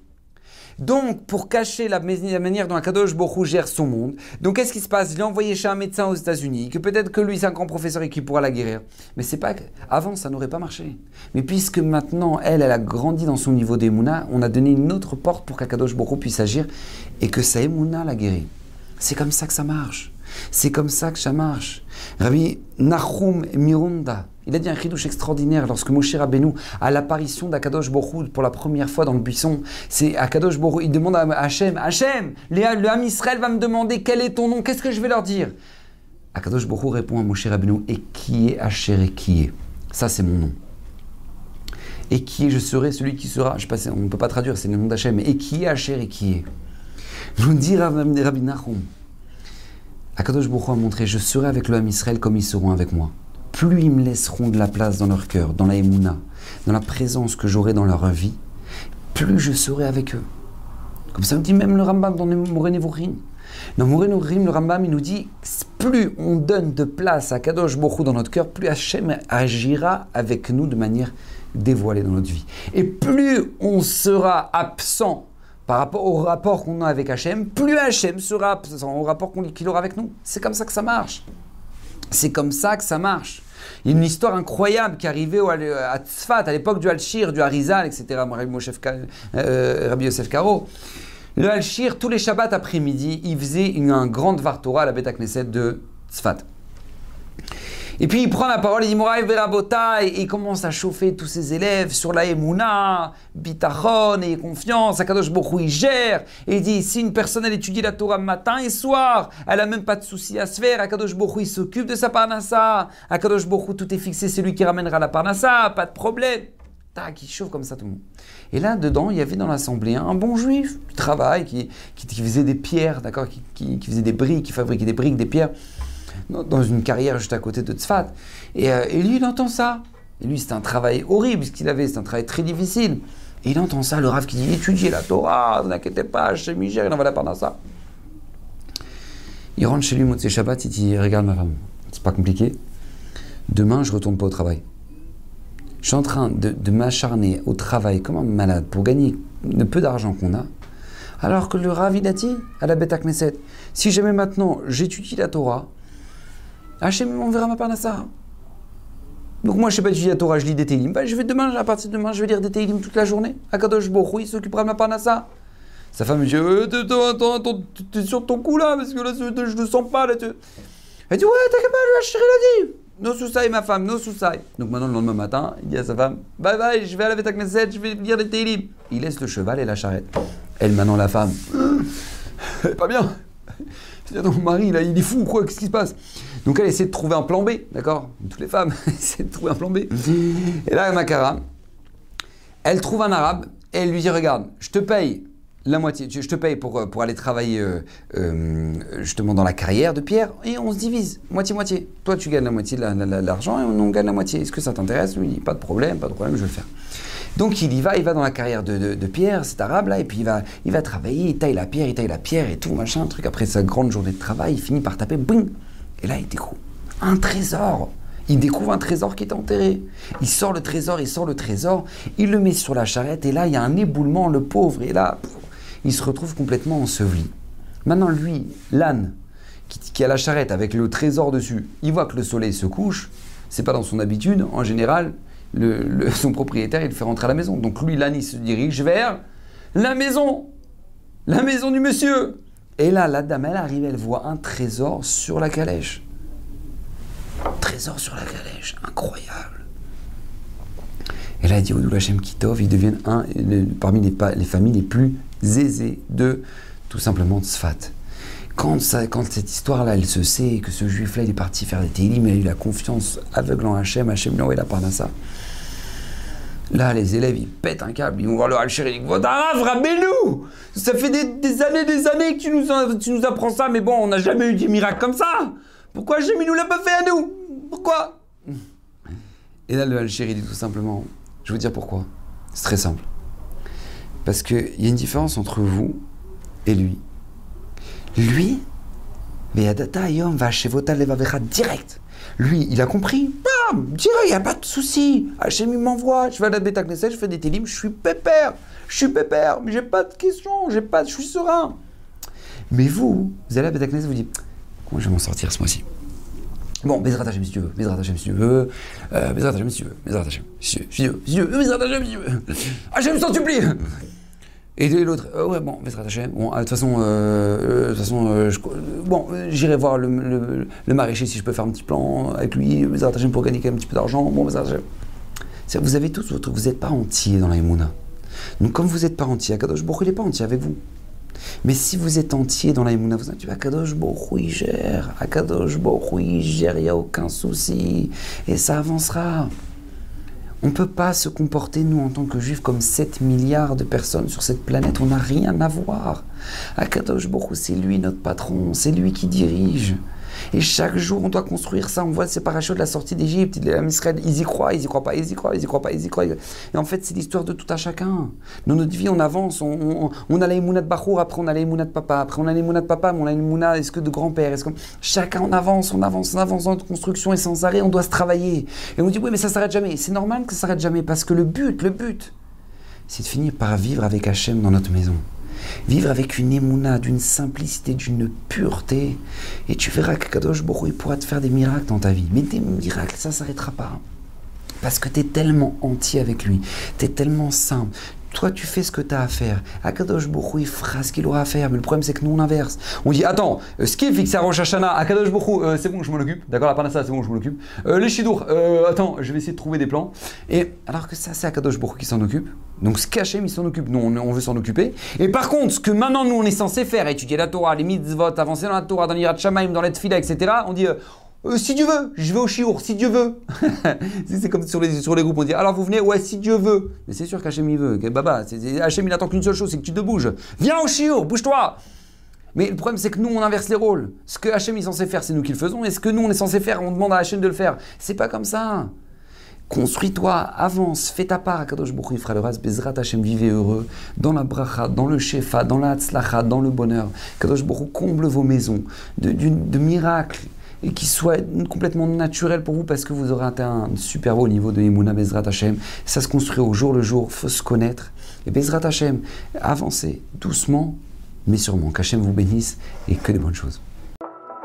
Donc, pour cacher la, manière dont Akadosh Bokhu gère son monde, donc qu'est-ce qui se passe? Il l'a envoyé chez un médecin aux États-Unis, que peut-être que lui c'est un grand professeur et qu'il pourra la guérir. Mais c'est pas avant ça n'aurait pas marché. Mais puisque maintenant elle, elle a grandi dans son niveau d'Emouna, on a donné une autre porte pour qu'Akadosh Bokhu puisse agir et que sa Emouna la guérit. C'est comme ça que ça marche. C'est comme ça que ça marche. Rabbi Nahum Mirunda, il a dit un chidouche extraordinaire lorsque Moshe Rabbeinu, à l'apparition d'Akadosh Borou pour la première fois dans le buisson, c'est Akadosh il demande à Hachem, Hachem, le Ham Israël va me demander quel est ton nom, qu'est-ce que je vais leur dire? Akadosh Borou répond à Moshe Rabbeinu, et qui est Hacher et qui est? Ça c'est mon nom. Et qui est, je serai celui qui sera, je sais pas, on ne peut pas traduire, c'est le nom d'Hachem, et qui est Hacher et qui est? Nous dit Rabbi Nahum, Akadosh Baruch a montré Je serai avec le Israël comme ils seront avec moi. Plus ils me laisseront de la place dans leur cœur, dans la Emouna, dans la présence que j'aurai dans leur vie, plus je serai avec eux. Comme ça nous dit même le Rambam dans Morenevurim. Dans Morenevurim, le Rambam il nous dit plus on donne de place à Kadosh Baruch dans notre cœur, plus Hachem agira avec nous de manière dévoilée dans notre vie. Et plus on sera absent par rapport au rapport qu'on a avec Hachem, plus Hachem sera au rapport qu'il aura avec nous. C'est comme ça que ça marche. C'est comme ça que ça marche. Il y a une histoire incroyable qui arrivait à Tzfat, à l'époque du Al-Shir, du Harizal, etc. Euh, Rabbi Yosef Karo. Le Al-Shir, tous les Shabbats après-midi, il faisait une, un grand Vartora à la Beta Knesset de Tzfat. Et puis il prend la parole, il dit Moraï Verabota, et il commence à chauffer tous ses élèves sur la Emouna, Bitachon et confiance. Akadosh Bokhu il gère, et il dit si une personne elle étudie la Torah matin et soir, elle a même pas de souci à se faire. Akadosh Bokhu il s'occupe de sa parnassa. Akadosh Bokhu tout est fixé, c'est lui qui ramènera la parnassa, pas de problème. Tac, il chauffe comme ça tout le monde. Et là, dedans, il y avait dans l'assemblée un bon juif qui travaille, qui, qui, faisait des pierres, d'accord, qui, qui faisait des briques, qui fabriquait des briques, des pierres dans une carrière juste à côté de Tzfat. Euh, et, lui, il entend ça. Et lui, c'est un travail horrible ce qu'il avait, c'est un travail très difficile. Et il entend ça, le Rav qui dit étudiez la Torah, ne vous inquiétez pas, chez Michel, il en va la ça. Il rentre chez lui, Motsé Shabbat, il dit Regarde ma femme, c'est pas compliqué. Demain, je retourne pas au travail. je suis en train de, m'acharner au travail comme un malade pour gagner le peu d'argent qu'on a, alors que le Rav, il a dit à la Beta Knesset, si jamais maintenant j'étudie la Torah, Hachem verra ma parnassa. Donc moi, je ne sais pas étudier la Torah, je lis des Teilim. Ben, je vais demain, à partir de demain, je vais lire des Teilim toute la journée. Akadosh Borou, il s'occupera de ma parnassa. Sa femme me dit, euh, t'es sur ton coup là, parce que là, je ne sens pas là. Elle dit, ouais, t'inquiète pas, la chérie l'a dit. No sousai, ma femme, no sousai. Donc maintenant, le lendemain matin, il dit à sa femme Bye bye, je vais aller avec Knesset, je vais lire les Télim. Il laisse le cheval et la charrette. Elle, maintenant, la femme Pas bien ton mari, là, il est fou, quoi, qu'est-ce qui se passe? Donc elle essaie de trouver un plan B, d'accord? Toutes les femmes essaient de trouver un plan B. Et là, Makara, elle trouve un arabe et elle lui dit Regarde, je te paye la moitié, je te paye pour, euh, aller travailler euh, euh, justement dans la carrière de Pierre et on se divise, moitié-moitié. Toi, tu gagnes la moitié de l'argent et on, gagne la moitié. Est-ce que ça t'intéresse? Lui, Pas de problème, pas de problème, je vais le faire. Donc il y va, il va dans la carrière de, Pierre, cet arabe là, et puis il va, il va travailler, il taille la pierre, il taille la pierre et tout, machin, truc. Après sa grande journée de travail, il finit par taper, boum Et là, il découvre un trésor il découvre un trésor qui est enterré. Il sort le trésor, il sort le trésor, il le met sur la charrette, et là, il y a un éboulement, le pauvre, et là, il se retrouve complètement enseveli. Maintenant, lui, l'âne, qui, a la charrette avec le trésor dessus, il voit que le soleil se couche, c'est pas dans son habitude, en général, son propriétaire, il le fait rentrer à la maison. Donc lui, l'âne, il se dirige vers la maison, la maison du monsieur. Et là, la dame, elle arrive, elle voit un trésor sur la calèche. Trésor sur la calèche, incroyable. Et là, elle dit, Odoul Hashem Kitov, ils deviennent un, parmi les, les familles les plus Zézé de tout simplement Tzfat. Quand, ça, quand cette histoire-là, elle se sait que ce juif-là, il est parti faire des télim, il a eu la confiance aveugle en Hachem, Hachem lui a envoyé la ça. Là, les élèves, ils pètent un câble, ils vont voir le Hachem, ils disent Vodarav, nous Ça fait des, années, des années que tu nous, tu nous apprends ça, mais bon, on n'a jamais eu des miracles comme ça Pourquoi il nous l'a pas fait à nous? Pourquoi? Et là, le al dit tout simplement Je vais vous dire pourquoi. C'est très simple. Parce qu'il y a une différence entre vous et lui. Lui, Ve'adata Yom va chez direct. Lui, il a compris. Direct, il n'y a pas de souci. Hachem, il m'envoie. Je vais à la Beta Knesset, je fais des télims, je suis pépère. Je suis pépère, mais j'ai pas de questions, j'ai pas, je suis serein. Mais vous, vous allez à la Beta Knesset, vous dites Comment je vais m'en sortir ce mois-ci? Bon, Bezrat Hashem si tu veux, Bezrat Hashem si tu veux, euh, Bezrat Hashem si tu veux, Bezrat Hashem si tu veux, si tu veux, Bezrat Hashem si tu veux, Hashem s'en supplie et l'autre, euh, ouais, bon, bon, euh, de toute façon, euh, de toute façon euh, bon, j'irai voir le, le, le, maraîcher si je peux faire un petit plan avec lui, Bezrat Hashem pour gagner quand même un petit peu d'argent, bon. Vous avez tous votre, vous n'êtes pas entier dans la Donc comme vous n'êtes pas entier, Akadosh Baruch il n'est pas entier avec vous. Mais si vous êtes entier dans la Emouna, vous dites Akadosh Borou il gère, Akadosh Borou il gère, il n'y a aucun souci, et ça avancera. On ne peut pas se comporter, nous, en tant que juifs, comme 7 milliards de personnes sur cette planète. On n'a rien à voir. Akadosh Borou, c'est lui notre patron, c'est lui qui dirige. Et chaque jour, on doit construire ça. On voit ces parachutes de la sortie d'Égypte. Ils y croient, ils y croient pas, ils y croient, ils y croient pas, ils y croient. Et en fait, c'est l'histoire de tout à chacun. Dans notre vie, on avance. On, on, a l'émouna de Bachour, après on a l'émouna de papa, après on a l'émouna de papa, mais on a l'émouna, est-ce que de grand-père? Est-ce que... Chacun, on avance, on avance, on avance dans notre construction et sans arrêt, on doit se travailler. Et on dit, oui, mais ça s'arrête jamais. C'est normal que ça s'arrête jamais parce que le but, le but, c'est de finir par vivre avec Hachem dans notre maison. Vivre avec une émouna, d'une simplicité, d'une pureté. Et tu verras que Kadosh Borou, pourra te faire des miracles dans ta vie. Mais des miracles, ça ne s'arrêtera pas. Parce que tu es tellement entier avec lui, tu es tellement simple, toi, tu fais ce que tu as à faire. Akadosh Bokhu, il fera ce qu'il aura à faire. Mais le problème, c'est que nous, on inverse. On dit Attends, euh, ce qui est fixé à Rosh Akadosh Bokhu, euh, c'est bon, je m'en occupe. D'accord, la panassa, c'est bon, je m'en occupe. Euh, les Shidour, attends, je vais essayer de trouver des plans. Et alors que ça, c'est Akadosh Bokhu qui s'en occupe. Donc, ce qu'Hachem, il s'en occupe. Nous, on, veut s'en occuper. Et par contre, ce que maintenant, nous, on est censé faire, étudier la Torah, les mitzvot, avancer dans la Torah, dans l'Irat Shamaim, dans l'Etfila, etc., on dit euh, si Dieu veut, je vais au chiour, si Dieu veut. c'est comme sur les, groupes, on dit alors vous venez, ouais, si Dieu veut. Mais c'est sûr qu'Hachem il veut. Baba, Hachem il attend qu'une seule chose, c'est que tu te bouges. Viens au chiour, bouge-toi. Mais le problème c'est que nous on inverse les rôles. Ce que Hachem est censé faire, c'est nous qui le faisons. Et ce que nous on est censé faire, on demande à Hachem de le faire. C'est pas comme ça. Construis-toi, avance, fais ta part. Kadosh Baruch il fera le ras, Bezrat Hachem, vivez heureux, dans la bracha, dans le shefa, dans la tzlacha, dans le bonheur. Kadosh Baruch comble vos maisons de miracles et qui soit complètement naturel pour vous parce que vous aurez atteint un super haut niveau de Emouna Bezrat Hashem. Ça se construit au jour le jour, faut se connaître. Et Bezrat Hashem, avancez doucement, mais sûrement. Qu'Hachem vous bénisse et que de bonnes choses.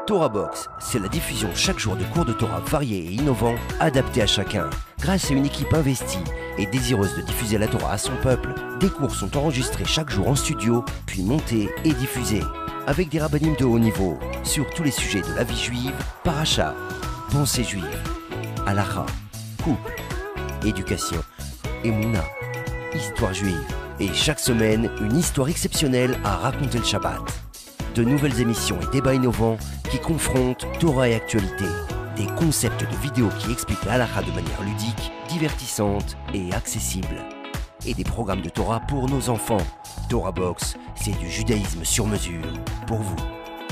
Torah Box, c'est la diffusion chaque jour de cours de Torah variés et innovants, adaptés à chacun. Grâce à une équipe investie et désireuse de diffuser la Torah à son peuple, des cours sont enregistrés chaque jour en studio, puis montés et diffusés. Avec des rabbinimes de haut niveau, sur tous les sujets de la vie juive, paracha, pensée juive, halakha, couple, éducation, émouna, histoire juive. Et chaque semaine, une histoire exceptionnelle à raconter le Shabbat. De nouvelles émissions et débats innovants qui confrontent Torah et actualité. Des concepts de vidéos qui expliquent la halakha de manière ludique, divertissante et accessible. Et des programmes de Torah pour nos enfants. Torah Box, c'est du judaïsme sur mesure pour vous.